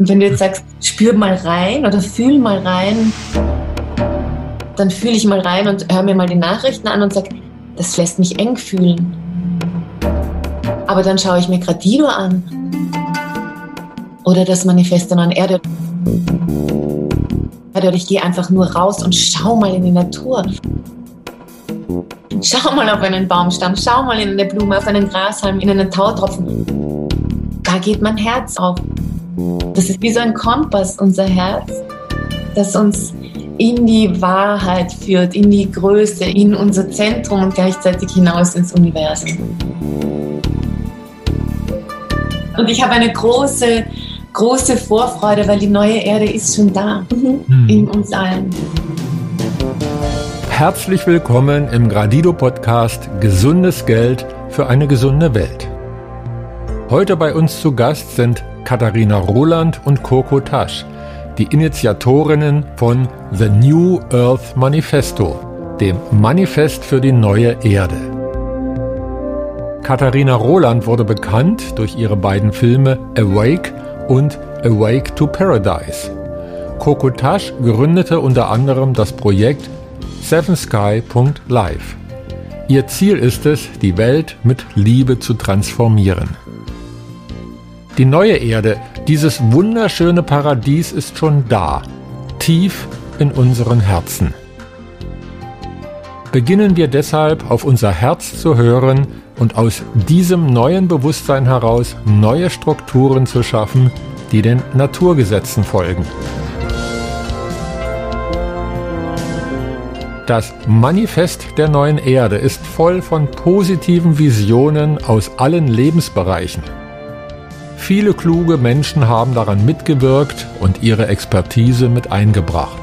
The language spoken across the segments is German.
Und wenn du jetzt sagst, spür mal rein oder fühl mal rein, dann fühle ich mal rein und höre mir mal die Nachrichten an und sag, das lässt mich eng fühlen. Aber dann schaue ich mir Gradido an. Oder das Manifesto an Erde. Oder ich gehe einfach nur raus und schau mal in die Natur. Schau mal auf einen Baumstamm, schau mal in eine Blume, auf einen Grashalm, in einen Tautropfen. Da geht mein Herz auf. Das ist wie so ein Kompass, unser Herz, das uns in die Wahrheit führt, in die Größe, in unser Zentrum und gleichzeitig hinaus ins Universum. Und ich habe eine große, große Vorfreude, weil die neue Erde ist schon da, mhm. in uns allen. Herzlich willkommen im Gradido Podcast Gesundes Geld für eine gesunde Welt. Heute bei uns zu Gast sind Katharina Roland und Coco Tasch, die Initiatorinnen von The New Earth Manifesto, dem Manifest für die neue Erde. Katharina Roland wurde bekannt durch ihre beiden Filme Awake und Awake to Paradise. Coco Tasch gründete unter anderem das Projekt sevensky.live. Ihr Ziel ist es, die Welt mit Liebe zu transformieren. Die neue Erde, dieses wunderschöne Paradies ist schon da, tief in unseren Herzen. Beginnen wir deshalb auf unser Herz zu hören und aus diesem neuen Bewusstsein heraus neue Strukturen zu schaffen, die den Naturgesetzen folgen. Das Manifest der neuen Erde ist voll von positiven Visionen aus allen Lebensbereichen. Viele kluge Menschen haben daran mitgewirkt und ihre Expertise mit eingebracht.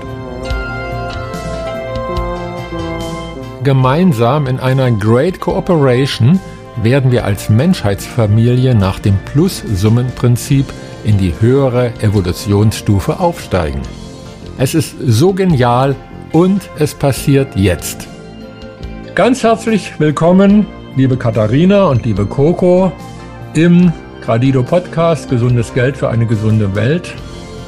Gemeinsam in einer Great Cooperation werden wir als Menschheitsfamilie nach dem Plus-Summen-Prinzip in die höhere Evolutionsstufe aufsteigen. Es ist so genial und es passiert jetzt. Ganz herzlich willkommen, liebe Katharina und liebe Coco, im Gradido Podcast Gesundes Geld für eine gesunde Welt.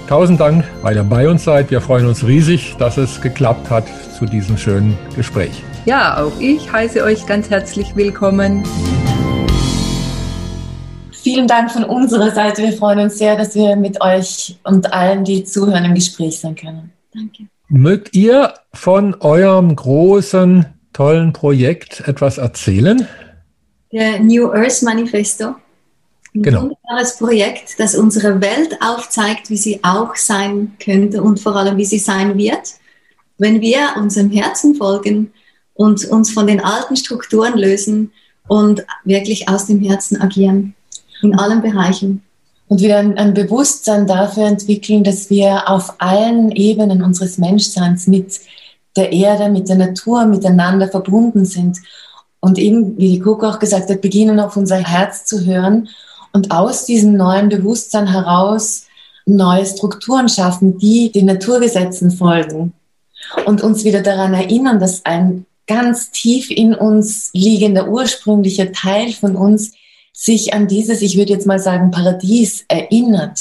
Tausend Dank, weil ihr bei uns seid. Wir freuen uns riesig, dass es geklappt hat zu diesem schönen Gespräch. Ja, auch ich heiße euch ganz herzlich willkommen. Vielen Dank von unserer Seite. Wir freuen uns sehr, dass wir mit euch und allen, die zuhören, im Gespräch sein können. Danke. Mögt ihr von eurem großen, tollen Projekt etwas erzählen? Der New Earth Manifesto. Ein genau. wunderbares Projekt, das unsere Welt aufzeigt, wie sie auch sein könnte und vor allem, wie sie sein wird, wenn wir unserem Herzen folgen und uns von den alten Strukturen lösen und wirklich aus dem Herzen agieren in allen Bereichen. Und wieder ein, ein Bewusstsein dafür entwickeln, dass wir auf allen Ebenen unseres Menschseins mit der Erde, mit der Natur miteinander verbunden sind. Und eben, wie die Coco auch gesagt hat, beginnen auf unser Herz zu hören und aus diesem neuen Bewusstsein heraus neue Strukturen schaffen, die den Naturgesetzen folgen und uns wieder daran erinnern, dass ein ganz tief in uns liegender ursprünglicher Teil von uns sich an dieses, ich würde jetzt mal sagen, Paradies erinnert.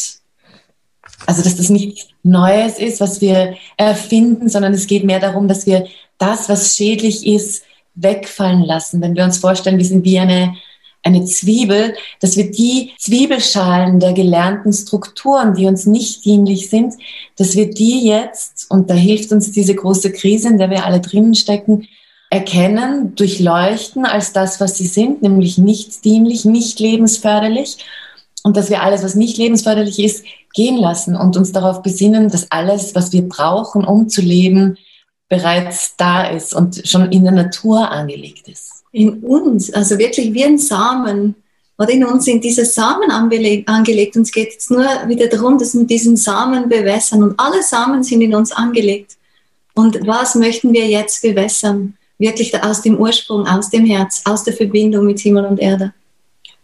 Also, dass das nichts Neues ist, was wir erfinden, sondern es geht mehr darum, dass wir das, was schädlich ist, wegfallen lassen. Wenn wir uns vorstellen, wir sind wie eine eine Zwiebel, dass wir die Zwiebelschalen der gelernten Strukturen, die uns nicht dienlich sind, dass wir die jetzt, und da hilft uns diese große Krise, in der wir alle drinnen stecken, erkennen, durchleuchten als das, was sie sind, nämlich nicht dienlich, nicht lebensförderlich. Und dass wir alles, was nicht lebensförderlich ist, gehen lassen und uns darauf besinnen, dass alles, was wir brauchen, um zu leben, bereits da ist und schon in der Natur angelegt ist in uns, also wirklich wie ein Samen. Oder in uns sind diese Samen angelegt. Und es geht jetzt nur wieder darum, dass wir diesen Samen bewässern. Und alle Samen sind in uns angelegt. Und was möchten wir jetzt bewässern? Wirklich aus dem Ursprung, aus dem Herz, aus der Verbindung mit Himmel und Erde.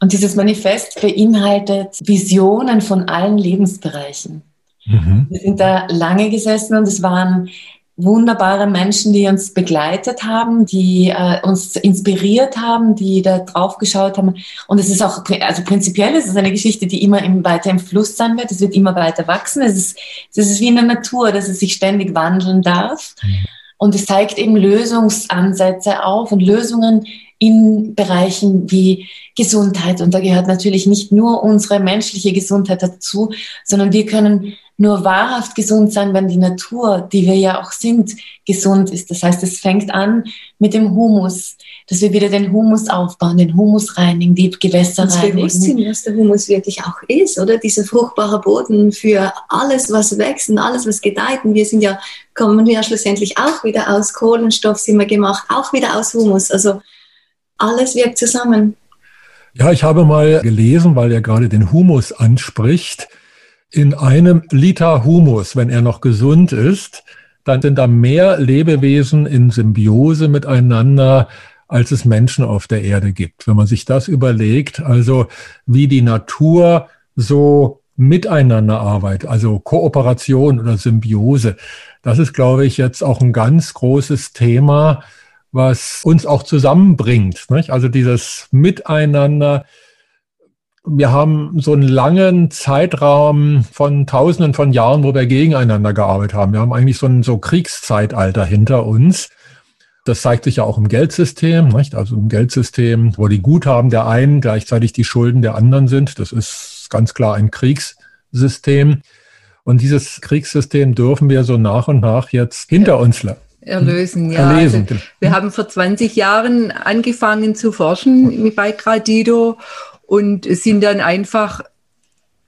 Und dieses Manifest beinhaltet Visionen von allen Lebensbereichen. Mhm. Wir sind da lange gesessen und es waren wunderbare Menschen, die uns begleitet haben, die äh, uns inspiriert haben, die da drauf geschaut haben. Und es ist auch, also prinzipiell ist es eine Geschichte, die immer im, weiter im Fluss sein wird. Es wird immer weiter wachsen. Es ist, es ist wie in der Natur, dass es sich ständig wandeln darf. Mhm. Und es zeigt eben Lösungsansätze auf und Lösungen in Bereichen wie Gesundheit. Und da gehört natürlich nicht nur unsere menschliche Gesundheit dazu, sondern wir können nur wahrhaft gesund sein, wenn die Natur, die wir ja auch sind, gesund ist. Das heißt, es fängt an mit dem Humus, dass wir wieder den Humus aufbauen, den Humus reinigen, die Gewässer Uns reinigen. bewusst sind, was der Humus wirklich auch ist, oder? Dieser fruchtbare Boden für alles, was wächst und alles, was gedeiht. Und wir sind ja, kommen ja schlussendlich auch wieder aus Kohlenstoff, sind wir gemacht, auch wieder aus Humus. Also alles wirkt zusammen. Ja, ich habe mal gelesen, weil er gerade den Humus anspricht, in einem Liter Humus, wenn er noch gesund ist, dann sind da mehr Lebewesen in Symbiose miteinander, als es Menschen auf der Erde gibt. Wenn man sich das überlegt, also wie die Natur so miteinander arbeitet, also Kooperation oder Symbiose, das ist, glaube ich, jetzt auch ein ganz großes Thema, was uns auch zusammenbringt. Nicht? Also dieses Miteinander, wir haben so einen langen Zeitraum von Tausenden von Jahren, wo wir gegeneinander gearbeitet haben. Wir haben eigentlich so ein so Kriegszeitalter hinter uns. Das zeigt sich ja auch im Geldsystem, nicht? also im Geldsystem, wo die Guthaben der einen gleichzeitig die Schulden der anderen sind. Das ist ganz klar ein Kriegssystem. Und dieses Kriegssystem dürfen wir so nach und nach jetzt hinter uns erlösen. Ja, erlesen. Also wir haben vor 20 Jahren angefangen zu forschen bei Gradido und sind dann einfach,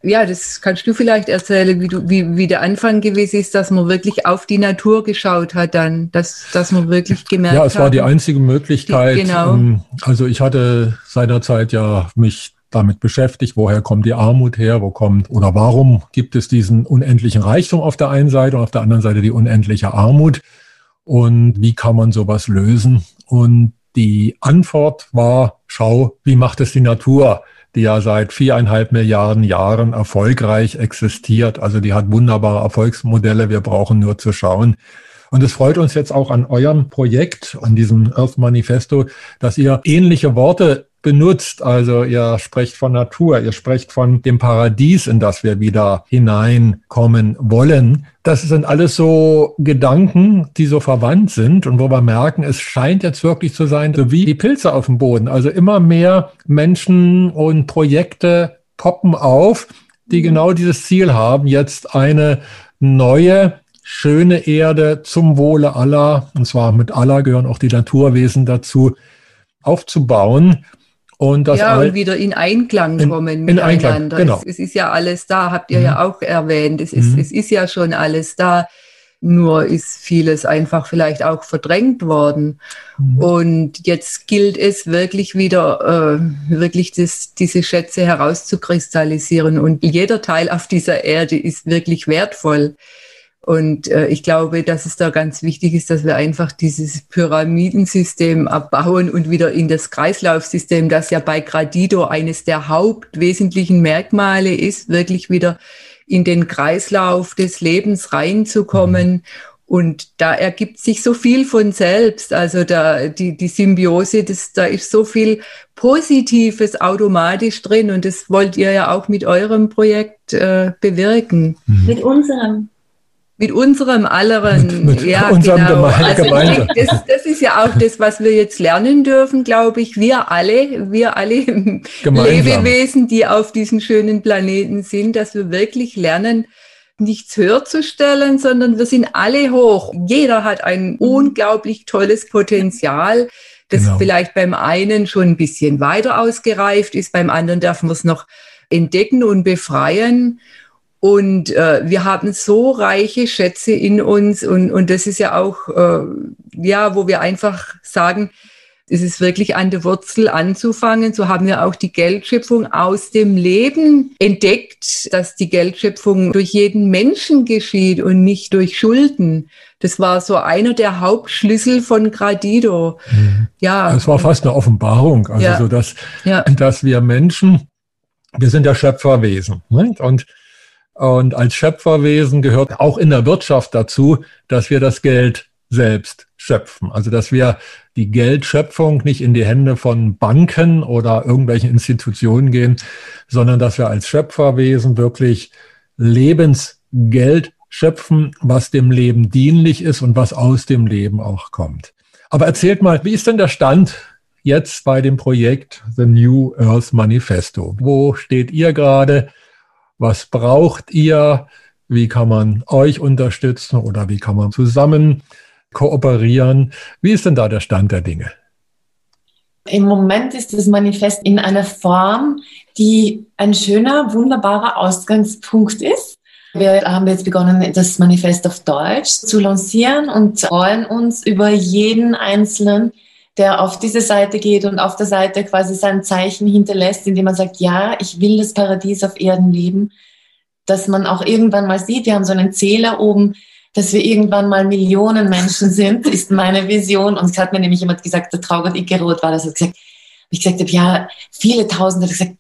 ja, das kannst du vielleicht erzählen, wie, du, wie, wie der Anfang gewesen ist, dass man wirklich auf die Natur geschaut hat dann, dass, dass man wirklich gemerkt hat. Ja, es war die einzige Möglichkeit. Die, genau. Ähm, also ich hatte seinerzeit ja mich damit beschäftigt, woher kommt die Armut her, wo kommt oder warum gibt es diesen unendlichen Reichtum auf der einen Seite und auf der anderen Seite die unendliche Armut und wie kann man sowas lösen? Und die Antwort war, schau, wie macht es die Natur, die ja seit viereinhalb Milliarden Jahren erfolgreich existiert. Also die hat wunderbare Erfolgsmodelle. Wir brauchen nur zu schauen. Und es freut uns jetzt auch an eurem Projekt, an diesem Earth Manifesto, dass ihr ähnliche Worte benutzt. Also ihr sprecht von Natur, ihr sprecht von dem Paradies, in das wir wieder hineinkommen wollen. Das sind alles so Gedanken, die so verwandt sind und wo wir merken, es scheint jetzt wirklich zu sein, so wie die Pilze auf dem Boden. Also immer mehr Menschen und Projekte poppen auf, die genau dieses Ziel haben, jetzt eine neue schöne Erde zum Wohle aller, und zwar mit aller gehören auch die Naturwesen dazu, aufzubauen. Und das ja, und wieder in Einklang kommen in, in miteinander. Einklang, genau. es, es, ist ja alles da, habt ihr mhm. ja auch erwähnt. Es ist, mhm. es ist ja schon alles da. Nur ist vieles einfach vielleicht auch verdrängt worden. Mhm. Und jetzt gilt es wirklich wieder, äh, wirklich das, diese Schätze herauszukristallisieren. Und jeder Teil auf dieser Erde ist wirklich wertvoll. Und äh, ich glaube, dass es da ganz wichtig ist, dass wir einfach dieses Pyramidensystem abbauen und wieder in das Kreislaufsystem, das ja bei Gradido eines der hauptwesentlichen Merkmale ist, wirklich wieder in den Kreislauf des Lebens reinzukommen. Und da ergibt sich so viel von selbst. Also da, die, die Symbiose, das, da ist so viel Positives automatisch drin. Und das wollt ihr ja auch mit eurem Projekt äh, bewirken. Mit unserem mit unserem alleren, mit, mit ja, unserem genau. Also denke, das, das, ist ja auch das, was wir jetzt lernen dürfen, glaube ich. Wir alle, wir alle Lebewesen, die auf diesem schönen Planeten sind, dass wir wirklich lernen, nichts höher zu stellen, sondern wir sind alle hoch. Jeder hat ein unglaublich tolles Potenzial, das genau. vielleicht beim einen schon ein bisschen weiter ausgereift ist, beim anderen darf man es noch entdecken und befreien. Und äh, wir haben so reiche Schätze in uns und, und das ist ja auch, äh, ja, wo wir einfach sagen, es ist wirklich an der Wurzel anzufangen. So haben wir auch die Geldschöpfung aus dem Leben entdeckt, dass die Geldschöpfung durch jeden Menschen geschieht und nicht durch Schulden. Das war so einer der Hauptschlüssel von Gradido. Mhm. Ja. Es war fast eine Offenbarung. Also ja. so, dass, ja. dass wir Menschen, wir sind ja Schöpferwesen. Nicht? Und Und als Schöpferwesen gehört auch in der Wirtschaft dazu, dass wir das Geld selbst schöpfen. Also dass wir die Geldschöpfung nicht in die Hände von Banken oder irgendwelchen Institutionen gehen, sondern dass wir als Schöpferwesen wirklich Lebensgeld schöpfen, was dem Leben dienlich ist und was aus dem Leben auch kommt. Aber erzählt mal, wie ist denn der Stand jetzt bei dem Projekt The New Earth Manifesto? Wo steht ihr gerade? Was braucht ihr? Wie kann man euch unterstützen oder wie kann man zusammen kooperieren? Wie ist denn da der Stand der Dinge? Im Moment ist das Manifest in einer Form, die ein schöner, wunderbarer Ausgangspunkt ist. Wir haben jetzt begonnen, das Manifest auf Deutsch zu lancieren und freuen uns über jeden Einzelnen, der auf diese Seite geht und auf der Seite quasi sein Zeichen hinterlässt, indem er sagt, ja, ich will das Paradies auf Erden leben, dass man auch irgendwann mal sieht, wir haben so einen Zähler oben, dass wir irgendwann mal Millionen Menschen sind, ist meine Vision. Und es hat mir nämlich jemand gesagt, der Traugott Ickeroth war das, hat gesagt, ich gesagt habe, ja, viele Tausende, hat gesagt,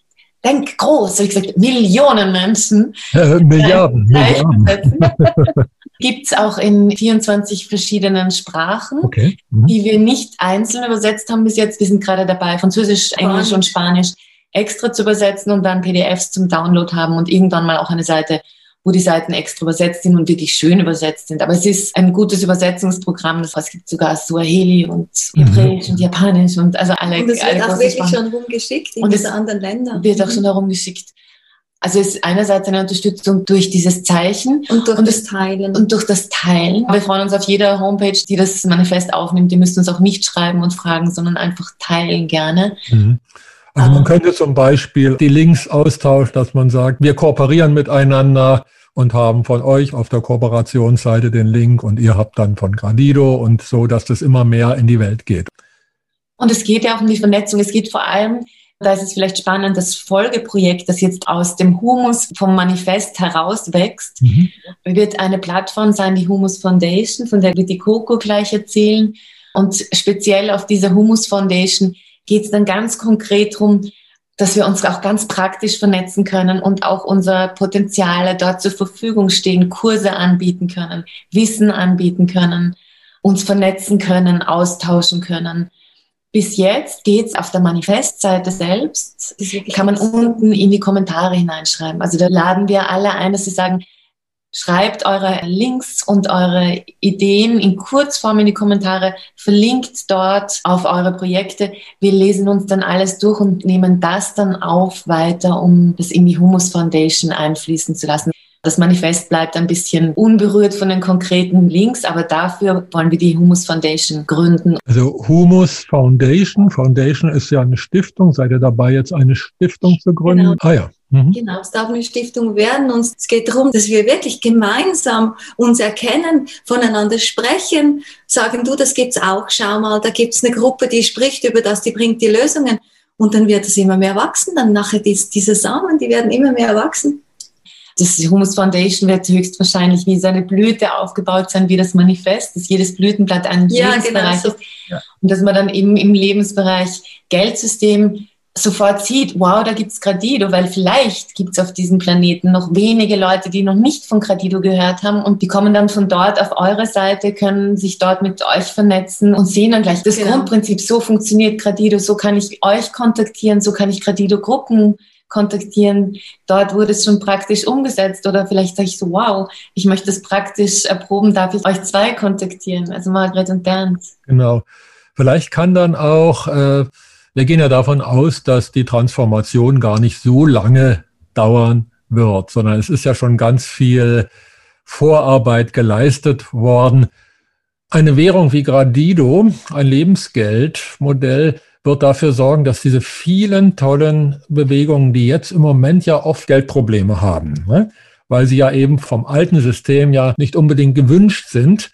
denk groß. Habe ich gesagt, Millionen Menschen. Äh, Milliarden. Milliarden. Gibt es auch in 24 verschiedenen Sprachen, okay. mhm. die wir nicht einzeln übersetzt haben bis jetzt. Wir sind gerade dabei, Französisch, Englisch und Spanisch extra zu übersetzen und dann PDFs zum Download haben und irgendwann mal auch eine Seite wo die Seiten extra übersetzt sind und wirklich schön übersetzt sind. Aber es ist ein gutes Übersetzungsprogramm. Es gibt sogar Suaheli und Hebräisch mhm. und Japanisch und also alle. Und es wird auch wirklich Sprachen. schon rumgeschickt in und diese anderen Länder. Wird auch schon herumgeschickt. Also es ist einerseits eine Unterstützung durch dieses Zeichen und durch und das Teilen. Und durch das Teilen. Wir freuen uns auf jeder Homepage, die das Manifest aufnimmt. Die müssen uns auch nicht schreiben und fragen, sondern einfach teilen gerne. Mhm. Also man könnte zum Beispiel die Links austauschen, dass man sagt, wir kooperieren miteinander und haben von euch auf der Kooperationsseite den Link und ihr habt dann von Gradido und so, dass das immer mehr in die Welt geht. Und es geht ja auch um die Vernetzung. Es geht vor allem, da ist es vielleicht spannend, das Folgeprojekt, das jetzt aus dem Humus vom Manifest herauswächst, mhm. wird eine Plattform sein, die Humus Foundation, von der wird die Coco gleich erzählen. Und speziell auf dieser Humus Foundation geht es dann ganz konkret darum, dass wir uns auch ganz praktisch vernetzen können und auch unsere Potenziale dort zur Verfügung stehen, Kurse anbieten können, Wissen anbieten können, uns vernetzen können, austauschen können. Bis jetzt geht's auf der Manifestseite selbst, kann man unten in die Kommentare hineinschreiben. Also da laden wir alle ein, dass sie sagen, Schreibt eure Links und eure Ideen in Kurzform in die Kommentare, verlinkt dort auf eure Projekte. Wir lesen uns dann alles durch und nehmen das dann auf weiter, um das in die Humus Foundation einfließen zu lassen. Das Manifest bleibt ein bisschen unberührt von den konkreten Links, aber dafür wollen wir die Humus Foundation gründen. Also Humus Foundation, Foundation ist ja eine Stiftung. Seid ihr dabei, jetzt eine Stiftung zu gründen? Genau. Ah ja. Mhm. Genau, es darf eine Stiftung werden und es geht darum, dass wir wirklich gemeinsam uns erkennen, voneinander sprechen, sagen, du, das gibt's auch, schau mal, da gibt's eine Gruppe, die spricht über das, die bringt die Lösungen und dann wird es immer mehr wachsen, dann nachher dies, diese Samen, die werden immer mehr wachsen. Das Humus Foundation wird höchstwahrscheinlich wie seine Blüte aufgebaut sein, wie das Manifest, dass jedes Blütenblatt ein ja, Lebensbereich genau so. ist. Ja. Und dass man dann eben im Lebensbereich Geldsystem sofort sieht, wow, da gibt's Gradido, weil vielleicht gibt's auf diesem Planeten noch wenige Leute, die noch nicht von Gradido gehört haben und die kommen dann von dort auf eure Seite, können sich dort mit euch vernetzen und sehen dann gleich das genau. Grundprinzip, so funktioniert Gradido, so kann ich euch kontaktieren, so kann ich Gradido-Gruppen kontaktieren. Dort wurde es schon praktisch umgesetzt oder vielleicht sage ich so, wow, ich möchte es praktisch erproben, darf ich euch zwei kontaktieren, also Margret und Bernd. Genau. Vielleicht kann dann auch, äh, wir gehen ja davon aus, dass die Transformation gar nicht so lange dauern wird, sondern es ist ja schon ganz viel Vorarbeit geleistet worden. Eine Währung wie Gradido, ein Lebensgeldmodell, wird dafür sorgen, dass diese vielen tollen Bewegungen, die jetzt im Moment ja oft Geldprobleme haben, ne? weil sie ja eben vom alten System ja nicht unbedingt gewünscht sind,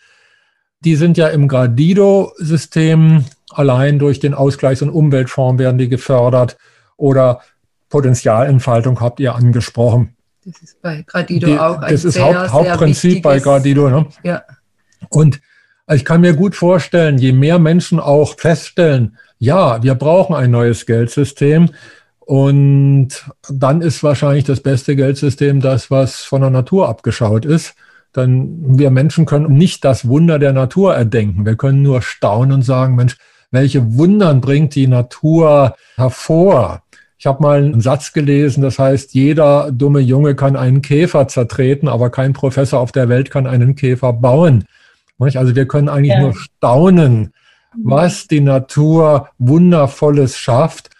die sind ja im Gradido-System allein durch den Ausgleichs- und Umweltfonds werden die gefördert oder Potenzialentfaltung habt ihr angesprochen. Das ist bei Gradido die, auch ein Das ist sehr, Haupt, Hauptprinzip bei Gradido. Ne? Ja. Und ich kann mir gut vorstellen, je mehr Menschen auch feststellen, ja, wir brauchen ein neues Geldsystem Und dann ist wahrscheinlich das beste Geldsystem das, was von der Natur abgeschaut ist. Dann wir Menschen können nicht das Wunder der Natur erdenken. Wir können nur staunen und sagen, Mensch, welche Wundern bringt die Natur hervor? Ich habe mal einen Satz gelesen, das heißt, jeder dumme Junge kann einen Käfer zertreten, aber kein Professor auf der Welt kann einen Käfer bauen. Also wir können eigentlich ja. nur staunen, was die Natur Wundervolles schafft.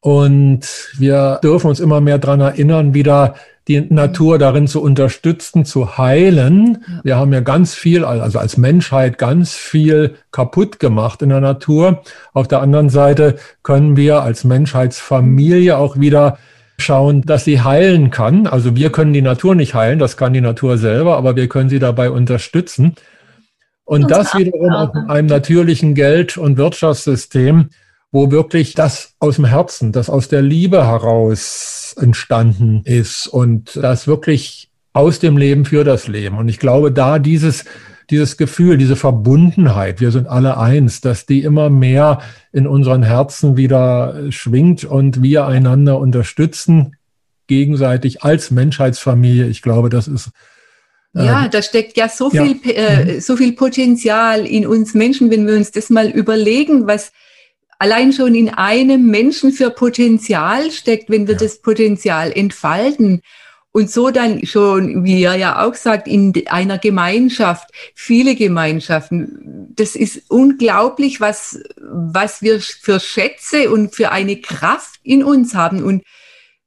Und wir dürfen uns immer mehr daran erinnern, wieder die Natur darin zu unterstützen, zu heilen. Ja. Wir haben ja ganz viel, also als Menschheit ganz viel kaputt gemacht in der Natur. Auf der anderen Seite können wir als Menschheitsfamilie auch wieder schauen, dass sie heilen kann. Also wir können die Natur nicht heilen, das kann die Natur selber, aber wir können sie dabei unterstützen. Und das wiederum auf einem natürlichen Geld- und Wirtschaftssystem, wo wirklich das aus dem Herzen, das aus der Liebe heraus entstanden ist und das wirklich aus dem Leben für das Leben. Und ich glaube, da dieses, dieses Gefühl, diese Verbundenheit, wir sind alle eins, dass die immer mehr in unseren Herzen wieder schwingt und wir einander unterstützen, gegenseitig als Menschheitsfamilie. Ich glaube, das ist ja, ähm, da steckt ja so ja. viel, äh, so viel Potenzial in uns Menschen, wenn wir uns das mal überlegen, was allein schon in einem Menschen für Potenzial steckt, wenn wir ja. das Potenzial entfalten. Und so dann schon, wie er ja auch sagt, in einer Gemeinschaft, viele Gemeinschaften. Das ist unglaublich, was, was wir für Schätze und für eine Kraft in uns haben. Und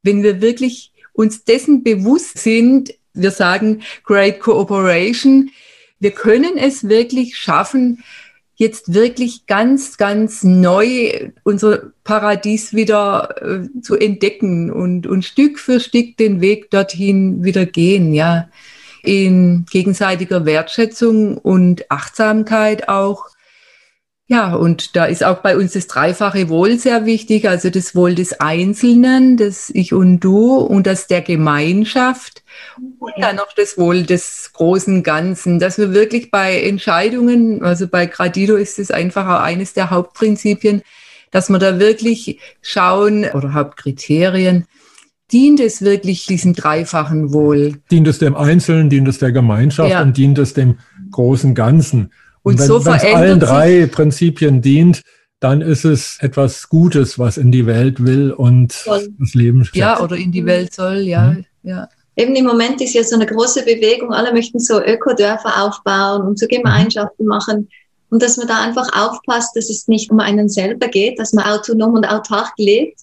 wenn wir wirklich uns dessen bewusst sind, wir sagen Great Cooperation. Wir können es wirklich schaffen, jetzt wirklich ganz, ganz neu unser Paradies wieder äh, zu entdecken und, und Stück für Stück den Weg dorthin wieder gehen, ja. In gegenseitiger Wertschätzung und Achtsamkeit auch ja, und da ist auch bei uns das dreifache Wohl sehr wichtig, also das Wohl des Einzelnen, das Ich und Du und das der Gemeinschaft und dann noch das Wohl des großen Ganzen, dass wir wirklich bei Entscheidungen, also bei Gradido ist es einfach auch eines der Hauptprinzipien, dass wir da wirklich schauen oder Hauptkriterien, dient es wirklich diesem dreifachen Wohl? Dient es dem Einzelnen, dient es der Gemeinschaft ja. und dient es dem großen Ganzen? Und, wenn, so verändert allen drei Prinzipien dient, dann ist es etwas Gutes, was in die Welt will und soll. das Leben schätzt. Ja, oder in die Welt soll, ja, mhm. ja. Eben im Moment ist ja so eine große Bewegung, alle möchten so Ökodörfer aufbauen und so Gemeinschaften mhm. machen. Und dass man da einfach aufpasst, dass es nicht um einen selber geht, dass man autonom und autark lebt,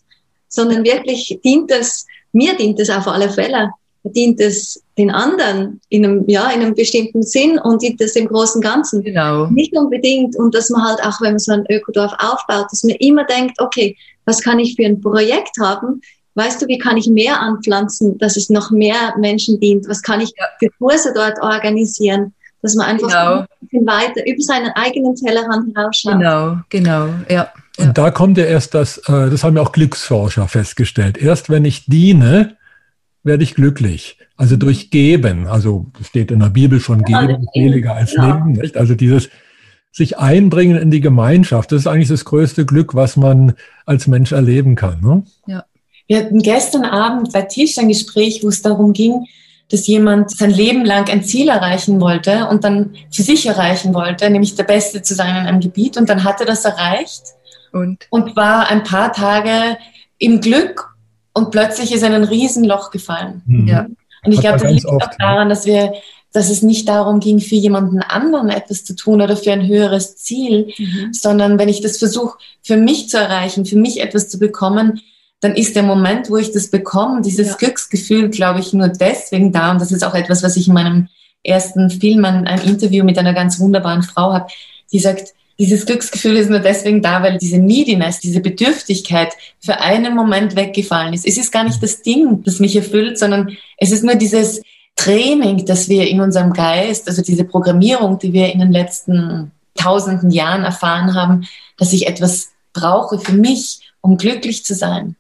sondern wirklich dient es, mir dient es auf alle Fälle, dient es den anderen in einem, ja, in einem bestimmten Sinn und dient es dem großen Ganzen. Genau. Nicht unbedingt und dass man halt auch, wenn man so ein Ökodorf aufbaut, dass man immer denkt, okay, was kann ich für ein Projekt haben? Weißt du, wie kann ich mehr anpflanzen, dass es noch mehr Menschen dient? Was kann ich für Kurse dort organisieren? Dass man einfach genau. ein bisschen weiter über seinen eigenen Tellerrand hinausschaut. Genau, genau, ja. Und da kommt ja erst das, äh, das haben ja auch Glücksforscher festgestellt. Erst wenn ich diene, werde ich glücklich. Also durch Geben, also steht in der Bibel schon Geben ist seliger als ja. Leben, nicht? Also dieses sich einbringen in die Gemeinschaft, das ist eigentlich das größte Glück, was man als Mensch erleben kann. Ne? Ja. Wir hatten gestern Abend bei Tisch ein Gespräch, wo es darum ging, dass jemand sein Leben lang ein Ziel erreichen wollte und dann für sich erreichen wollte, nämlich der Beste zu sein in einem Gebiet. Und dann hat er das erreicht und, und war ein paar Tage im Glück und plötzlich ist ein Riesenloch gefallen. Mhm. Ja. Und ich glaube, das liegt oft, auch daran, dass wir, dass es nicht darum ging, für jemanden anderen etwas zu tun oder für ein höheres Ziel, mhm. sondern wenn ich das versuche, für mich zu erreichen, für mich etwas zu bekommen, dann ist der Moment, wo ich das bekomme, dieses ja. Glücksgefühl, glaube ich, nur deswegen da. Und das ist auch etwas, was ich in meinem ersten Film, ein, ein Interview mit einer ganz wunderbaren Frau habe, die sagt, dieses Glücksgefühl ist nur deswegen da, weil diese Neediness, diese Bedürftigkeit für einen Moment weggefallen ist. Es ist gar nicht das Ding, das mich erfüllt, sondern es ist nur dieses Training, das wir in unserem Geist, also diese Programmierung, die wir in den letzten tausenden Jahren erfahren haben, dass ich etwas brauche für mich, um glücklich zu sein.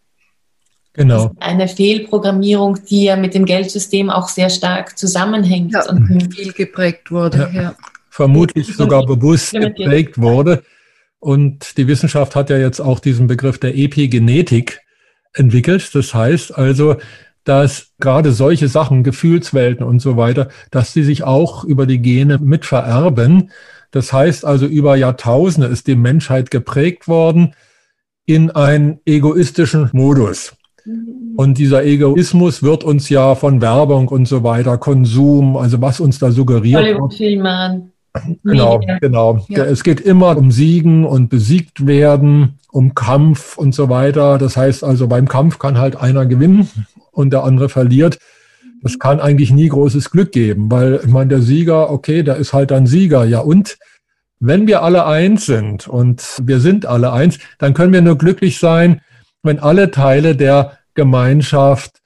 Genau. Eine Fehlprogrammierung, die ja mit dem Geldsystem auch sehr stark zusammenhängt ja, und viel geprägt wurde. Ja. ja vermutlich sogar bewusst geprägt wurde. Und die Wissenschaft hat ja jetzt auch diesen Begriff der Epigenetik entwickelt. Das heißt also, dass gerade solche Sachen, Gefühlswelten und so weiter, dass die sich auch über die Gene mit vererben. Das heißt also, über Jahrtausende ist die Menschheit geprägt worden in einen egoistischen Modus. Und dieser Egoismus wird uns ja von Werbung und so weiter, Konsum, also was uns da suggeriert wird. Genau, genau. Ja. Es geht immer um Siegen und besiegt werden, um Kampf und so weiter. Das heißt also, beim Kampf kann halt einer gewinnen und der andere verliert. Das kann eigentlich nie großes Glück geben, weil ich meine, der Sieger, okay, der ist halt ein Sieger. Ja, und wenn wir alle eins sind und wir sind alle eins, dann können wir nur glücklich sein, wenn alle Teile der Gemeinschaft,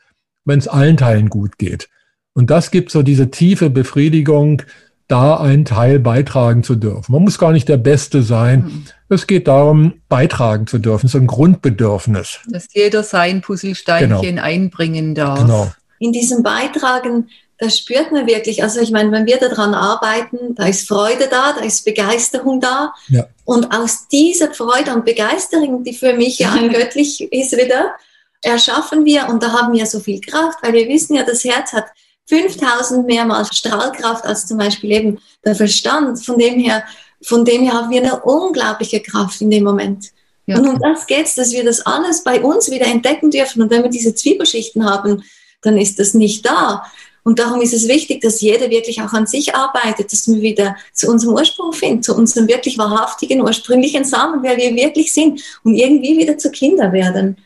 wenn es allen Teilen gut geht. Und das gibt so diese tiefe Befriedigung, da einen Teil beitragen zu dürfen. Man muss gar nicht der Beste sein. Mhm. Es geht darum, beitragen zu dürfen. Es ist ein Grundbedürfnis. Dass jeder sein Puzzlesteinchen genau. einbringen darf. Genau. In diesem Beitragen, das spürt man wirklich. Also ich meine, wenn wir daran arbeiten, da ist Freude da, da ist Begeisterung da. Ja. Und aus dieser Freude und Begeisterung, die für mich ja ein göttlich ist wieder, erschaffen wir, und da haben wir so viel Kraft, weil wir wissen ja, das Herz hat 5000 mehrmals Strahlkraft als zum Beispiel eben der Verstand. Von dem her, von dem her haben wir eine unglaubliche Kraft in dem Moment. Ja. Und um das geht es, dass wir das alles bei uns wieder entdecken dürfen. Und wenn wir diese Zwiebelschichten haben, dann ist das nicht da. Und darum ist es wichtig, dass jeder wirklich auch an sich arbeitet, dass wir wieder zu unserem Ursprung finden, zu unserem wirklich wahrhaftigen, ursprünglichen Samen, wer wir wirklich sind und irgendwie wieder zu Kinder werden.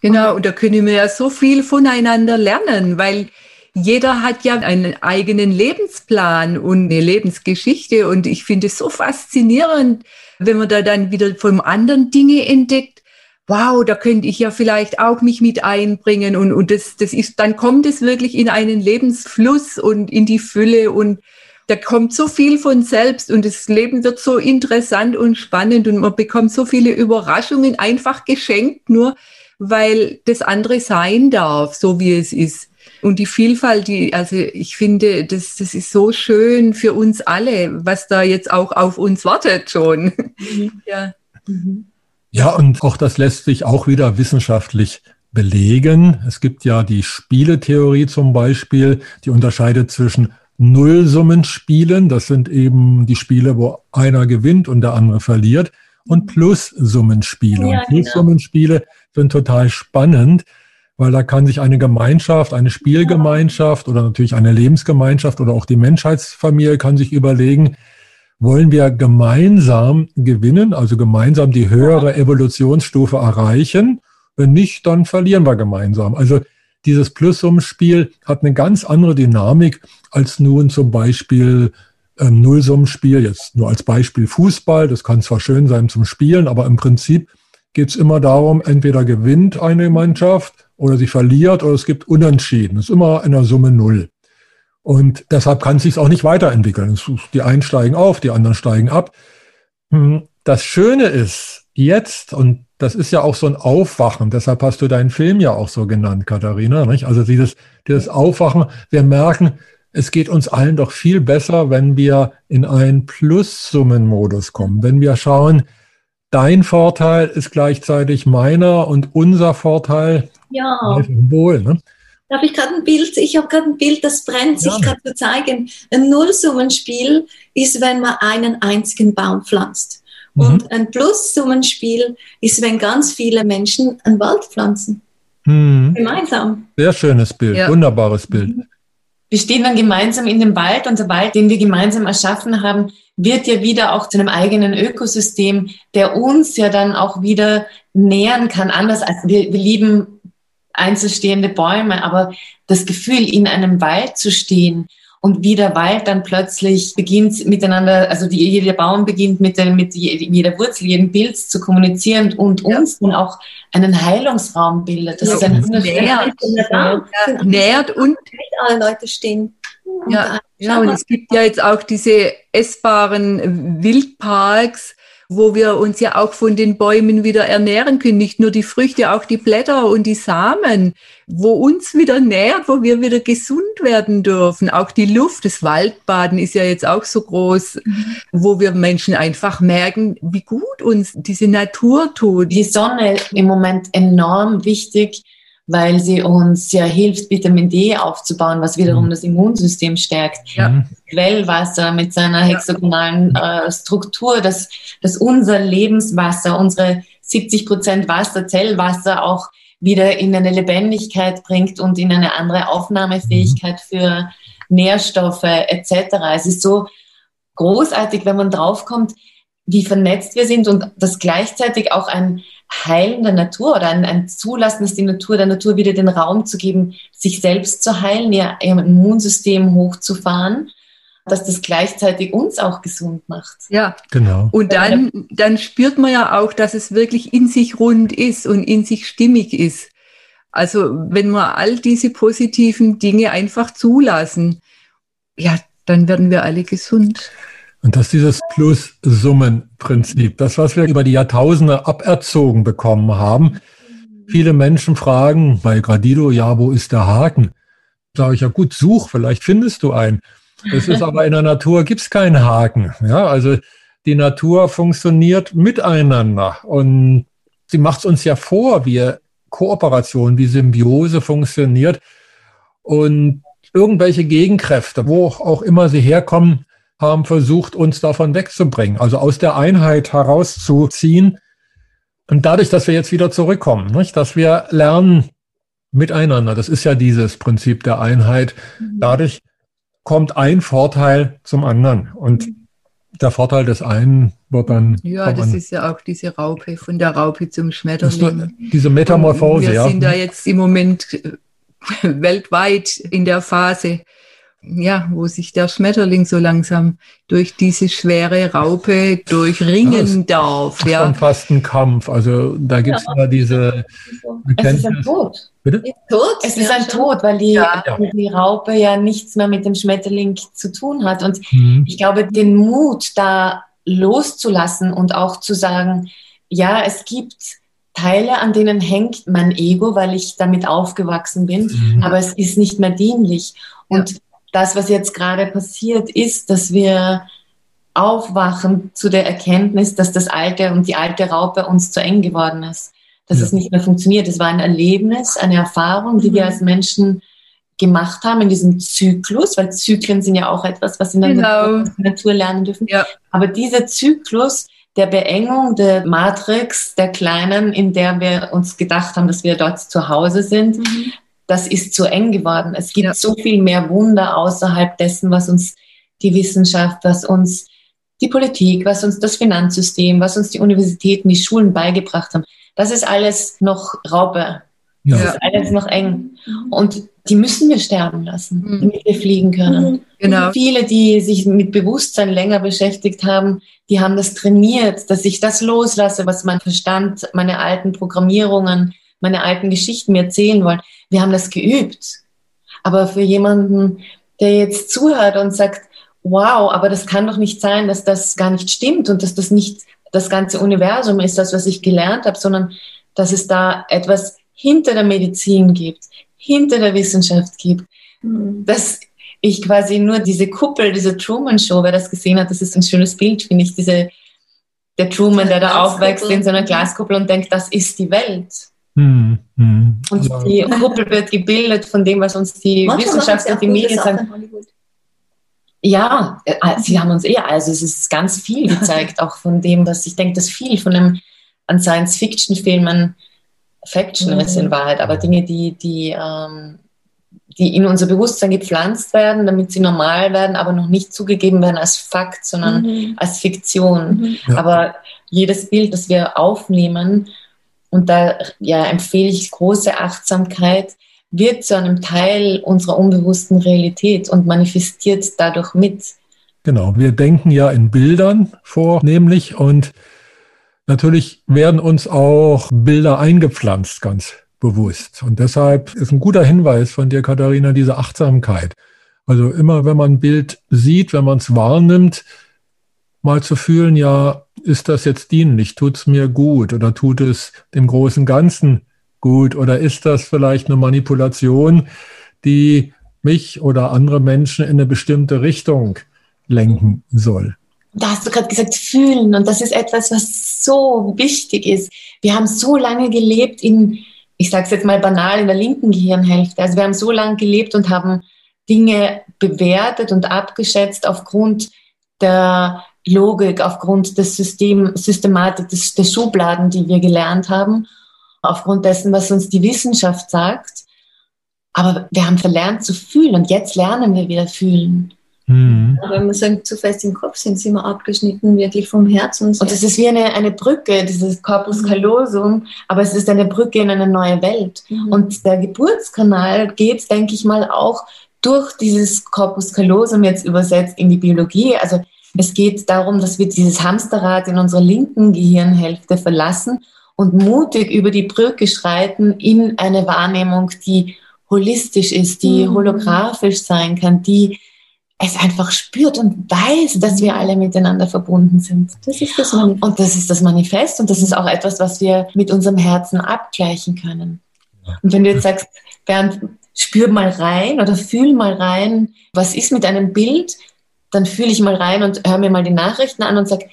Genau, und da können wir ja so viel voneinander lernen, weil jeder hat ja einen eigenen Lebensplan und eine Lebensgeschichte. Und ich finde es so faszinierend, wenn man da dann wieder vom anderen Dinge entdeckt. Wow, da könnte ich ja vielleicht auch mich mit einbringen und, und das, das ist, dann kommt es wirklich in einen Lebensfluss und in die Fülle und da kommt so viel von selbst und das Leben wird so interessant und spannend und man bekommt so viele Überraschungen einfach geschenkt, nur weil das andere sein darf, so wie es ist. Und die Vielfalt, die, also ich finde, das, das ist so schön für uns alle, was da jetzt auch auf uns wartet schon. Mhm. ja. Mhm. ja, und auch das lässt sich auch wieder wissenschaftlich belegen. Es gibt ja die Spieletheorie zum Beispiel, die unterscheidet zwischen Nullsummenspielen, das sind eben die Spiele, wo einer gewinnt und der andere verliert, und Plussummenspiele. Ja, und genau. Plussummenspiele sind total spannend, weil da kann sich eine Gemeinschaft, eine Spielgemeinschaft oder natürlich eine Lebensgemeinschaft oder auch die Menschheitsfamilie kann sich überlegen, wollen wir gemeinsam gewinnen, also gemeinsam die höhere Evolutionsstufe erreichen? Wenn nicht, dann verlieren wir gemeinsam. Also dieses Plussummenspiel hat eine ganz andere Dynamik als nun zum Beispiel ähm, Nullsummenspiel. Jetzt nur als Beispiel Fußball. Das kann zwar schön sein zum Spielen, aber im Prinzip geht es immer darum, entweder gewinnt eine Mannschaft oder sie verliert oder es gibt Unentschieden. Es ist immer in der Summe Null. Und deshalb kann es sich auch nicht weiterentwickeln. Die einen steigen auf, die anderen steigen ab. Hm, das Schöne ist jetzt, und das ist ja auch so ein Aufwachen, deshalb hast du deinen Film ja auch so genannt, Katharina. Nicht? Also dieses, dieses Aufwachen, wir merken, es geht uns allen doch viel besser, wenn wir in einen Plussummenmodus kommen. Wenn wir schauen, dein Vorteil ist gleichzeitig meiner und unser Vorteil ja. wohl. Ne? Darf ich gerade ein Bild, ich habe gerade ein Bild, das brennt sich gerade zu zeigen. Ein Nullsummenspiel ist, wenn man einen einzigen Baum pflanzt. Mhm. Und ein Plussummenspiel ist, wenn ganz viele Menschen einen Wald pflanzen. Mhm. Gemeinsam. Sehr schönes Bild, ja. wunderbares Bild. Wir stehen dann gemeinsam in dem Wald und der Wald, den wir gemeinsam erschaffen haben, wird ja wieder auch zu einem eigenen Ökosystem, der uns ja dann auch wieder nähern kann. Anders als wir, wir lieben einzelstehende Bäume, aber das Gefühl, in einem Wald zu stehen und wie der Wald dann plötzlich beginnt miteinander, also die, jeder Baum beginnt mit, der, mit jeder Wurzel, jedem Pilz zu kommunizieren und ja. uns dann auch einen Heilungsraum bildet. Das ja, ist ein nährt, nährt und alle Leute stehen. Ja, ja, und es gibt ja jetzt auch diese essbaren Wildparks, wo wir uns ja auch von den Bäumen wieder ernähren können. Nicht nur die Früchte, auch die Blätter und die Samen, wo uns wieder nährt, wo wir wieder gesund werden dürfen. Auch die Luft, das Waldbaden ist ja jetzt auch so groß, mhm. wo wir Menschen einfach merken, wie gut uns diese Natur tut. Die Sonne im Moment enorm wichtig weil sie uns ja hilft, Vitamin D aufzubauen, was wiederum mhm. das Immunsystem stärkt. Ja. Quellwasser mit seiner hexagonalen äh, Struktur, dass, dass unser Lebenswasser, unsere 70 Prozent Wasser, Zellwasser auch wieder in eine Lebendigkeit bringt und in eine andere Aufnahmefähigkeit mhm. für Nährstoffe etc. Es ist so großartig, wenn man draufkommt, wie vernetzt wir sind und das gleichzeitig auch ein Heilen der Natur oder ein, ein Zulassen, dass die Natur der Natur wieder den Raum zu geben, sich selbst zu heilen, ihr, ihr Immunsystem hochzufahren, dass das gleichzeitig uns auch gesund macht. Ja, genau. Und dann, dann spürt man ja auch, dass es wirklich in sich rund ist und in sich stimmig ist. Also wenn wir all diese positiven Dinge einfach zulassen, ja, dann werden wir alle gesund. Und das ist dieses Plus-Summen-Prinzip, das, was wir über die Jahrtausende aberzogen bekommen haben. Viele Menschen fragen bei Gradido, ja, wo ist der Haken? Sage ich, ja gut, such, vielleicht findest du einen. Es ist aber in der Natur gibt's keinen Haken. Ja, also die Natur funktioniert miteinander und sie macht es uns ja vor, wie Kooperation, wie Symbiose funktioniert und irgendwelche Gegenkräfte, wo auch immer sie herkommen, haben versucht, uns davon wegzubringen, also aus der Einheit herauszuziehen. Und dadurch, dass wir jetzt wieder zurückkommen, nicht? dass wir lernen miteinander, das ist ja dieses Prinzip der Einheit, mhm. dadurch kommt ein Vorteil zum anderen. Und mhm. der Vorteil des einen wird dann. Ja, das ist ja auch diese Raupe, von der Raupe zum Schmetterling. Diese Metamorphose, wir ja. Wir sind da jetzt im Moment weltweit in der Phase, ja, wo sich der Schmetterling so langsam durch diese schwere Raupe durchringen ja, darf. Das ja. schon fast ein Kampf. Also da gibt es ja. ja diese Es ist ein Tod. Bitte? Tod? Es ist ein Tod, weil die, ja. die Raupe ja nichts mehr mit dem Schmetterling zu tun hat. Und mhm. ich glaube, den Mut da loszulassen und auch zu sagen, ja, es gibt Teile, an denen hängt mein Ego, weil ich damit aufgewachsen bin, mhm. aber es ist nicht mehr dienlich. Und das, was jetzt gerade passiert, ist, dass wir aufwachen zu der Erkenntnis, dass das alte und die alte Raupe uns zu eng geworden ist, dass ja. es nicht mehr funktioniert. Es war ein Erlebnis, eine Erfahrung, die mhm. wir als Menschen gemacht haben in diesem Zyklus, weil Zyklen sind ja auch etwas, was in der genau. Natur lernen dürfen. Ja. Aber dieser Zyklus der Beengung der Matrix, der Kleinen, in der wir uns gedacht haben, dass wir dort zu Hause sind, mhm das ist zu eng geworden. Es gibt ja. so viel mehr Wunder außerhalb dessen, was uns die Wissenschaft, was uns die Politik, was uns das Finanzsystem, was uns die Universitäten, die Schulen beigebracht haben. Das ist alles noch Raupe. Das ja. ist alles noch eng. Und die müssen wir sterben lassen, mhm. damit wir fliegen können. Mhm. Genau. Viele, die sich mit Bewusstsein länger beschäftigt haben, die haben das trainiert, dass ich das loslasse, was mein Verstand, meine alten Programmierungen, meine alten Geschichten mir erzählen wollen. Wir haben das geübt. Aber für jemanden, der jetzt zuhört und sagt, wow, aber das kann doch nicht sein, dass das gar nicht stimmt und dass das nicht das ganze Universum ist, das, was ich gelernt habe, sondern dass es da etwas hinter der Medizin gibt, hinter der Wissenschaft gibt, mhm. dass ich quasi nur diese Kuppel, diese Truman-Show, wer das gesehen hat, das ist ein schönes Bild, finde ich, diese, der Truman, der da aufwächst in so einer Glaskuppel und denkt, das ist die Welt. Hm, hm. Und die Kuppel wird gebildet von dem, was uns die Manchmal Wissenschaft und die Medien sagen. Ja, äh, sie haben uns eher, also es ist ganz viel gezeigt, auch von dem, was ich denke, dass viel von einem an Science-Fiction-Filmen Faction mhm. ist in Wahrheit, aber Dinge, die, die, ähm, die in unser Bewusstsein gepflanzt werden, damit sie normal werden, aber noch nicht zugegeben werden als Fakt, sondern mhm. als Fiktion. Mhm. Ja. Aber jedes Bild, das wir aufnehmen, und da ja, empfehle ich große Achtsamkeit, wird zu einem Teil unserer unbewussten Realität und manifestiert dadurch mit. Genau, wir denken ja in Bildern vornehmlich und natürlich werden uns auch Bilder eingepflanzt, ganz bewusst. Und deshalb ist ein guter Hinweis von dir, Katharina, diese Achtsamkeit. Also immer, wenn man ein Bild sieht, wenn man es wahrnimmt, mal zu fühlen, ja, ist das jetzt dienlich? Tut es mir gut oder tut es dem großen Ganzen gut? Oder ist das vielleicht eine Manipulation, die mich oder andere Menschen in eine bestimmte Richtung lenken soll? Da hast du gerade gesagt, fühlen. Und das ist etwas, was so wichtig ist. Wir haben so lange gelebt in, ich sage es jetzt mal banal, in der linken Gehirnhälfte. Also wir haben so lange gelebt und haben Dinge bewertet und abgeschätzt aufgrund der Logik, aufgrund des System, Systematik, des, der Schubladen, die wir gelernt haben, aufgrund dessen, was uns die Wissenschaft sagt. Aber wir haben verlernt zu fühlen und jetzt lernen wir wieder fühlen. Mhm. Wenn wir sagen, zu fest im Kopf sind, sind wir abgeschnitten wirklich vom Herzen. Und es ist wie eine, eine Brücke, dieses Corpus mhm. callosum, aber es ist eine Brücke in eine neue Welt. Mhm. Und der Geburtskanal geht, denke ich mal, auch durch dieses Corpus callosum jetzt übersetzt in die Biologie. Also es geht darum, dass wir dieses Hamsterrad in unserer linken Gehirnhälfte verlassen und mutig über die Brücke schreiten in eine Wahrnehmung, die holistisch ist, die mhm. holographisch sein kann, die es einfach spürt und weiß, dass wir alle miteinander verbunden sind. Das ist das Manifest. Und das ist das Manifest und das ist auch etwas, was wir mit unserem Herzen abgleichen können. Und wenn du jetzt sagst, Bernd, spür mal rein oder fühl mal rein, was ist mit einem Bild, dann fühle ich mal rein und höre mir mal die Nachrichten an und sage,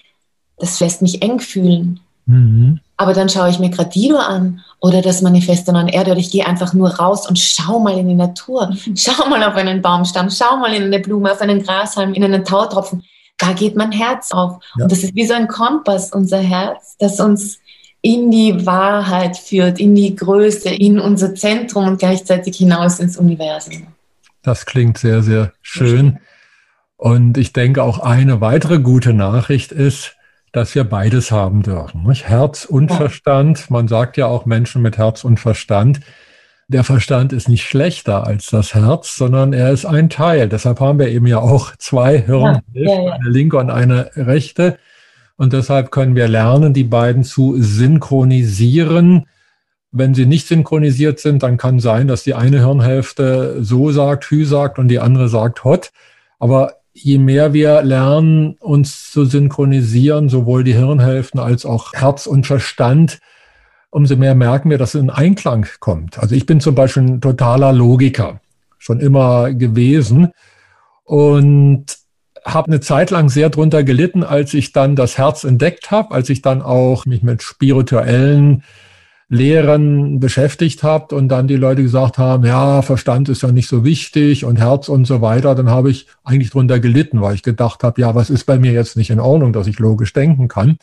das lässt mich eng fühlen. Mhm. Aber dann schaue ich mir Gradido an oder das Manifesto an Erde oder ich gehe einfach nur raus und schau mal in die Natur. Schau mal auf einen Baumstamm, schau mal in eine Blume, auf einen Grashalm, in einen Tautropfen. Da geht mein Herz auf. Ja. Und das ist wie so ein Kompass, unser Herz, das uns in die Wahrheit führt, in die Größe, in unser Zentrum und gleichzeitig hinaus ins Universum. Das klingt sehr, sehr schön. Und ich denke, auch eine weitere gute Nachricht ist, dass wir beides haben dürfen. Nicht? Herz und ja. Verstand. Man sagt ja auch Menschen mit Herz und Verstand. Der Verstand ist nicht schlechter als das Herz, sondern er ist ein Teil. Deshalb haben wir eben ja auch zwei Hirn, ja, ja, eine linke und eine rechte. Und deshalb können wir lernen, die beiden zu synchronisieren. Wenn sie nicht synchronisiert sind, dann kann sein, dass die eine Hirnhälfte so sagt, Hü sagt und die andere sagt Hot. Aber je mehr wir lernen, uns zu synchronisieren, sowohl die Hirnhälften als auch Herz und Verstand, umso mehr merken wir, dass es in Einklang kommt. Also ich bin zum Beispiel ein totaler Logiker, schon immer gewesen und habe eine Zeit lang sehr drunter gelitten, als ich dann das Herz entdeckt habe, als ich dann auch mich mit spirituellen Lehren beschäftigt habt und dann die Leute gesagt haben, ja, Verstand ist ja nicht so wichtig und Herz und so weiter, dann habe ich eigentlich drunter gelitten, weil ich gedacht habe, ja, was ist bei mir jetzt nicht in Ordnung, dass ich logisch denken kann.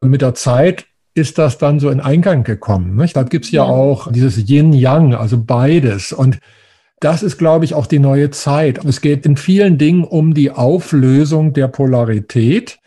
Und mit der Zeit ist das dann so in Eingang gekommen. Nicht? Da gibt's ja, ja auch dieses Yin-Yang, also beides. Und das ist, glaube ich, auch die neue Zeit. Es geht in vielen Dingen um die Auflösung der Polarität.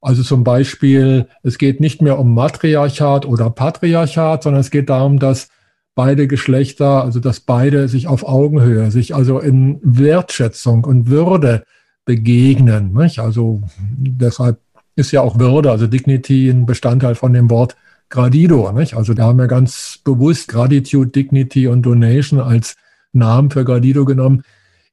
Also zum Beispiel, es geht nicht mehr um Matriarchat oder Patriarchat, sondern es geht darum, dass beide Geschlechter, also dass beide sich auf Augenhöhe, sich also in Wertschätzung und Würde begegnen. Nicht? Also deshalb ist ja auch Würde, also Dignity, ein Bestandteil von dem Wort Gradido. Nicht? Also da haben wir ganz bewusst Gratitude, Dignity und Donation als Namen für Gradido genommen,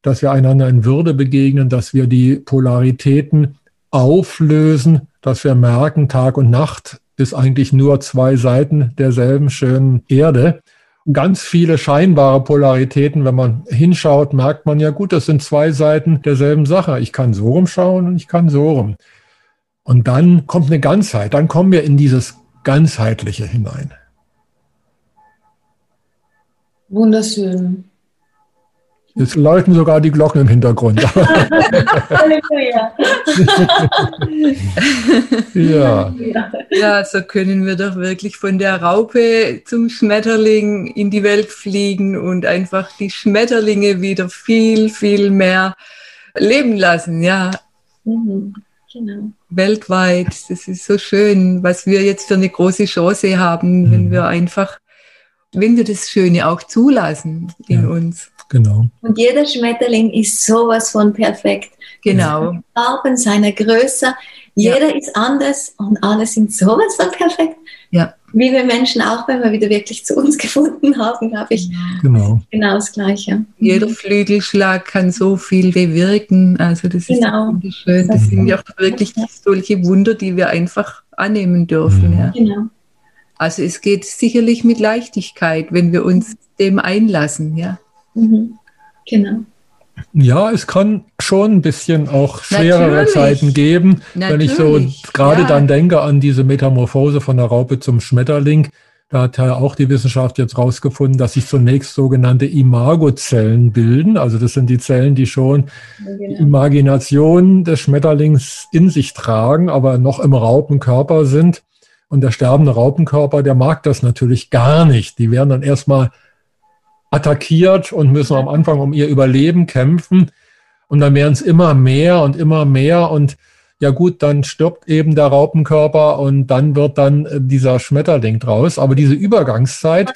dass wir einander in Würde begegnen, dass wir die Polaritäten auflösen, dass wir merken, Tag und Nacht ist eigentlich nur zwei Seiten derselben schönen Erde. Ganz viele scheinbare Polaritäten, wenn man hinschaut, merkt man ja gut, das sind zwei Seiten derselben Sache. Ich kann so rumschauen und ich kann so rum. Und dann kommt eine Ganzheit, dann kommen wir in dieses Ganzheitliche hinein. Wunderschön. Jetzt läuten sogar die Glocken im Hintergrund. Halleluja. ja. ja, so können wir doch wirklich von der Raupe zum Schmetterling in die Welt fliegen und einfach die Schmetterlinge wieder viel, viel mehr leben lassen. Ja. Mhm. Genau. Weltweit. Das ist so schön, was wir jetzt für eine große Chance haben, wenn mhm. wir einfach, wenn wir das Schöne auch zulassen in ja. uns. Genau. Und jeder Schmetterling ist sowas von perfekt. Genau. Seine Farben, seine Größe. Jeder ja. ist anders und alle sind sowas von perfekt. Ja. Wie wir Menschen auch, wenn wir wieder wirklich zu uns gefunden haben, glaube ich. Genau. Genau das Gleiche. Jeder Flügelschlag kann so viel bewirken. Also das genau. ist schön. Das, das sind ja auch wirklich solche Wunder, die wir einfach annehmen dürfen. Mhm. Ja. Genau. Also es geht sicherlich mit Leichtigkeit, wenn wir uns dem einlassen, ja. Mhm. Genau. Ja, es kann schon ein bisschen auch schwerere Natürlich. Zeiten geben. Natürlich. Wenn ich so gerade ja. dann denke an diese Metamorphose von der Raupe zum Schmetterling, da hat ja auch die Wissenschaft jetzt rausgefunden, dass sich zunächst sogenannte Imagozellen bilden. Also das sind die Zellen, die schon genau. die Imagination des Schmetterlings in sich tragen, aber noch im Raupenkörper sind. Und der sterbende Raupenkörper, der mag das natürlich gar nicht. Die werden dann erstmal attackiert und müssen am Anfang um ihr Überleben kämpfen. Und dann werden es immer mehr und immer mehr. Und ja gut, dann stirbt eben der Raupenkörper und dann wird dann äh, dieser Schmetterling draus. Aber diese Übergangszeit,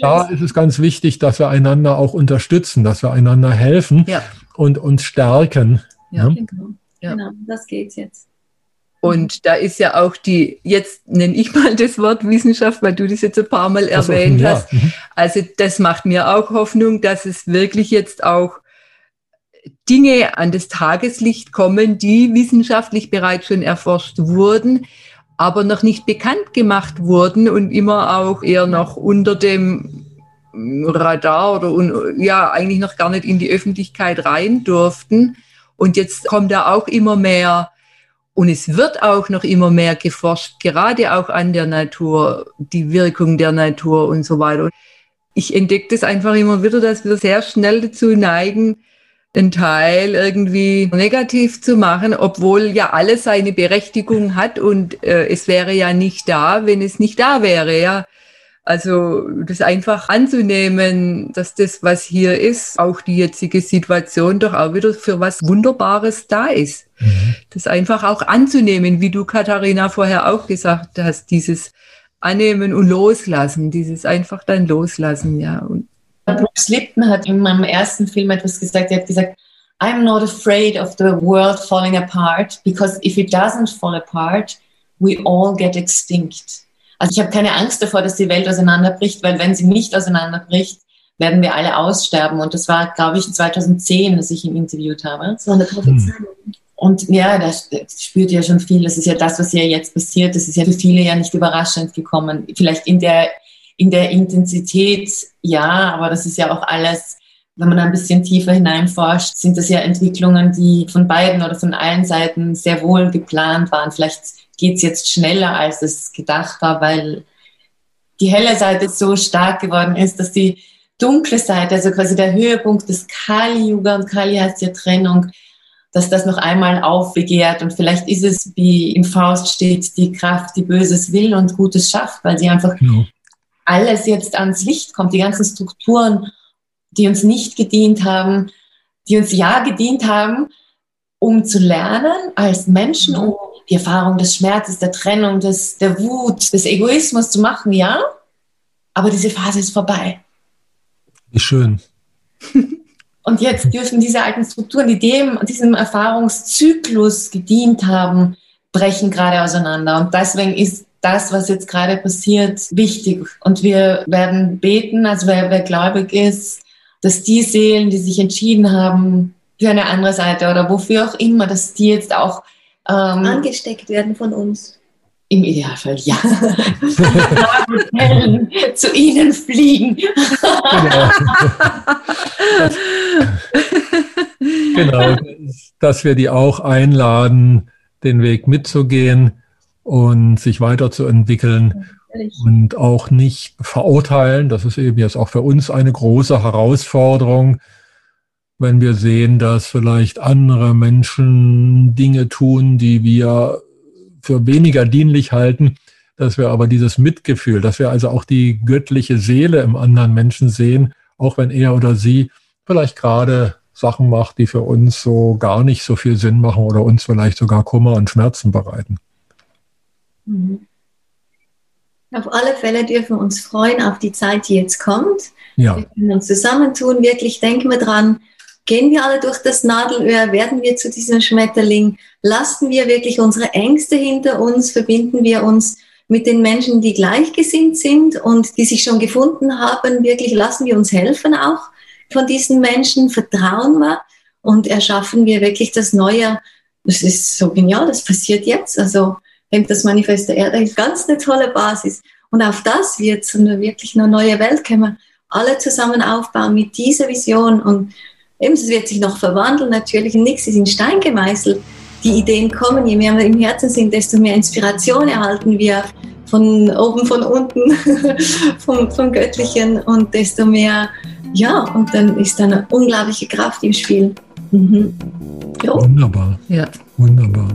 da ist es ganz wichtig, dass wir einander auch unterstützen, dass wir einander helfen ja. und uns stärken. Ja, ja. Genau. ja. genau, das geht's jetzt. Und da ist ja auch die, jetzt nenne ich mal das Wort Wissenschaft, weil du das jetzt ein paar Mal erwähnt ja. hast. Mhm. Also das macht mir auch Hoffnung, dass es wirklich jetzt auch Dinge an das Tageslicht kommen, die wissenschaftlich bereits schon erforscht wurden, aber noch nicht bekannt gemacht wurden und immer auch eher noch unter dem Radar oder ja eigentlich noch gar nicht in die Öffentlichkeit rein durften. Und jetzt kommt da auch immer mehr und es wird auch noch immer mehr geforscht, gerade auch an der Natur, die Wirkung der Natur und so weiter. Ich entdecke das einfach immer wieder, dass wir sehr schnell dazu neigen, den Teil irgendwie negativ zu machen, obwohl ja alles seine Berechtigung hat und äh, es wäre ja nicht da, wenn es nicht da wäre, ja. Also das einfach anzunehmen, dass das, was hier ist, auch die jetzige Situation doch auch wieder für was Wunderbares da ist. Mhm. Das einfach auch anzunehmen, wie du, Katharina, vorher auch gesagt hast, dieses Annehmen und Loslassen, dieses einfach dann Loslassen, ja. Und Bruce Lipton hat in meinem ersten Film etwas gesagt, er hat gesagt, I'm not afraid of the world falling apart, because if it doesn't fall apart, we all get extinct. Also ich habe keine Angst davor, dass die Welt auseinanderbricht, weil wenn sie nicht auseinanderbricht, werden wir alle aussterben. Und das war, glaube ich, 2010, dass ich ihn interviewt habe. Das war eine Prophezeiung. Und ja, das, das spürt ja schon viel. Das ist ja das, was ja jetzt passiert. Das ist ja für viele ja nicht überraschend gekommen. Vielleicht in der, in der Intensität, ja, aber das ist ja auch alles, wenn man ein bisschen tiefer hineinforscht, sind das ja Entwicklungen, die von beiden oder von allen Seiten sehr wohl geplant waren. Vielleicht geht es jetzt schneller, als es gedacht war, weil die helle Seite so stark geworden ist, dass die dunkle Seite, also quasi der Höhepunkt des Kali-Yuga und Kali heißt ja Trennung, dass das noch einmal aufbegehrt und vielleicht ist es, wie im Faust steht, die Kraft, die Böses will und Gutes schafft, weil sie einfach ja. alles jetzt ans Licht kommt, die ganzen Strukturen, die uns nicht gedient haben, die uns ja gedient haben, um zu lernen als Menschen, um die Erfahrung des Schmerzes, der Trennung, des, der Wut, des Egoismus zu machen, ja. Aber diese Phase ist vorbei. Wie schön. Und jetzt dürfen diese alten Strukturen, die dem, diesem Erfahrungszyklus gedient haben, brechen gerade auseinander. Und deswegen ist das, was jetzt gerade passiert, wichtig. Und wir werden beten, also wer, wer gläubig ist, dass die Seelen, die sich entschieden haben für eine andere Seite oder wofür auch immer, dass die jetzt auch ähm, angesteckt werden von uns. Im Idealfall ja. zu ihnen fliegen. genau. genau, dass wir die auch einladen, den Weg mitzugehen und sich weiterzuentwickeln und auch nicht verurteilen. Das ist eben jetzt auch für uns eine große Herausforderung, wenn wir sehen, dass vielleicht andere Menschen Dinge tun, die wir für weniger dienlich halten, dass wir aber dieses Mitgefühl, dass wir also auch die göttliche Seele im anderen Menschen sehen, auch wenn er oder sie vielleicht gerade Sachen macht, die für uns so gar nicht so viel Sinn machen oder uns vielleicht sogar Kummer und Schmerzen bereiten. Mhm. Auf alle Fälle dürfen wir uns freuen auf die Zeit, die jetzt kommt. Ja. Wir können uns zusammentun, wirklich denken wir dran, gehen wir alle durch das Nadelöhr, werden wir zu diesem Schmetterling, lassen wir wirklich unsere Ängste hinter uns, verbinden wir uns mit den Menschen, die gleichgesinnt sind und die sich schon gefunden haben, wirklich lassen wir uns helfen auch von diesen Menschen, vertrauen wir und erschaffen wir wirklich das Neue. Das ist so genial, das passiert jetzt. Also denke, das Manifest der Erde ist ganz eine tolle Basis. Und auf das wird eine wirklich eine neue Welt wir alle zusammen aufbauen mit dieser Vision. Und eben, es wird sich noch verwandeln, natürlich. Nichts ist in Stein gemeißelt. Die Ideen kommen, je mehr wir im Herzen sind, desto mehr Inspiration erhalten wir von oben, von unten, vom, vom Göttlichen und desto mehr, ja, und dann ist eine unglaubliche Kraft im Spiel. Mhm. Jo. Wunderbar. Ja. Wunderbar.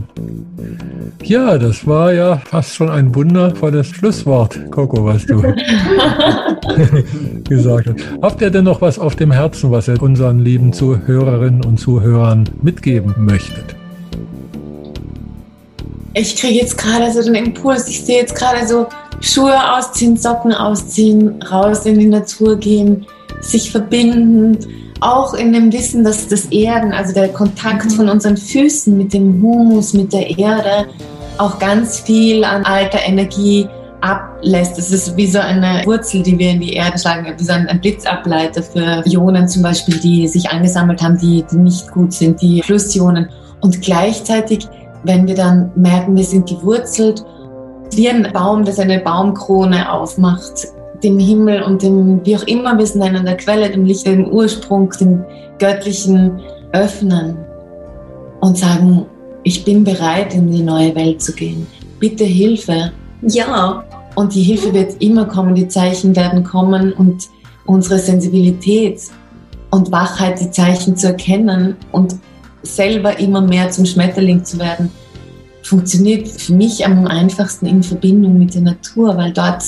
Ja, das war ja fast schon ein wundervolles Schlusswort, Coco, was du gesagt hast. Habt ihr denn noch was auf dem Herzen, was ihr unseren lieben Zuhörerinnen und Zuhörern mitgeben möchtet? Ich kriege jetzt gerade so den Impuls, ich sehe jetzt gerade so Schuhe ausziehen, Socken ausziehen, raus in die Natur gehen, sich verbinden auch in dem Wissen, dass das Erden, also der Kontakt von unseren Füßen mit dem Humus, mit der Erde, auch ganz viel an alter Energie ablässt. Das ist wie so eine Wurzel, die wir in die Erde schlagen, wie so ein Blitzableiter für Ionen zum Beispiel, die sich angesammelt haben, die, die nicht gut sind, die Flussionen. Und gleichzeitig, wenn wir dann merken, wir sind gewurzelt, wie ein Baum, das eine Baumkrone aufmacht, dem Himmel und dem, wie auch immer wir es nennen, der Quelle, dem Licht, dem Ursprung, dem Göttlichen öffnen und sagen, ich bin bereit, in die neue Welt zu gehen. Bitte Hilfe. Ja. Und die Hilfe wird immer kommen, die Zeichen werden kommen und unsere Sensibilität und Wachheit, die Zeichen zu erkennen und selber immer mehr zum Schmetterling zu werden, funktioniert für mich am einfachsten in Verbindung mit der Natur, weil dort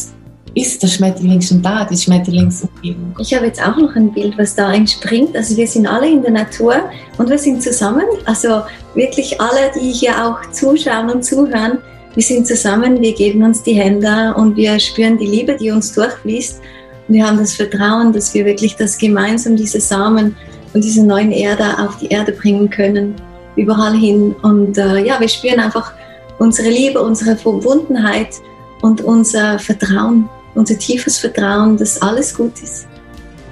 ist der Schmetterling schon da, die Schmetterlingsumgebung. Ich habe jetzt auch noch ein Bild, was da entspringt. Also wir sind alle in der Natur und wir sind zusammen. Also wirklich alle, die hier auch zuschauen und zuhören, wir sind zusammen, wir geben uns die Hände und wir spüren die Liebe, die uns durchfließt. Und wir haben das Vertrauen, dass wir wirklich das gemeinsam, diese Samen und diese neuen Erde auf die Erde bringen können, überall hin. Und äh, ja, wir spüren einfach unsere Liebe, unsere Verbundenheit und unser Vertrauen unser tiefes Vertrauen, dass alles gut ist.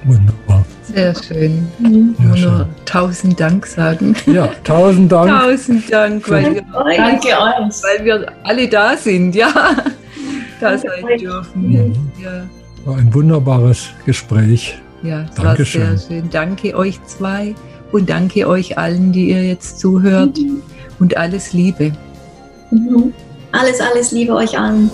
Wunderbar. Sehr schön. Mhm. Sehr schön. Nur tausend Dank sagen. Ja, tausend Dank. tausend Dank, weil wir, Danke euch. weil wir alle da sind, ja. Da sein dürfen. Mhm. Ja. War ein wunderbares Gespräch. Ja, es Dankeschön. war sehr schön. Danke euch zwei und danke euch allen, die ihr jetzt zuhört. Mhm. Und alles Liebe. Mhm. Alles, alles Liebe euch allen.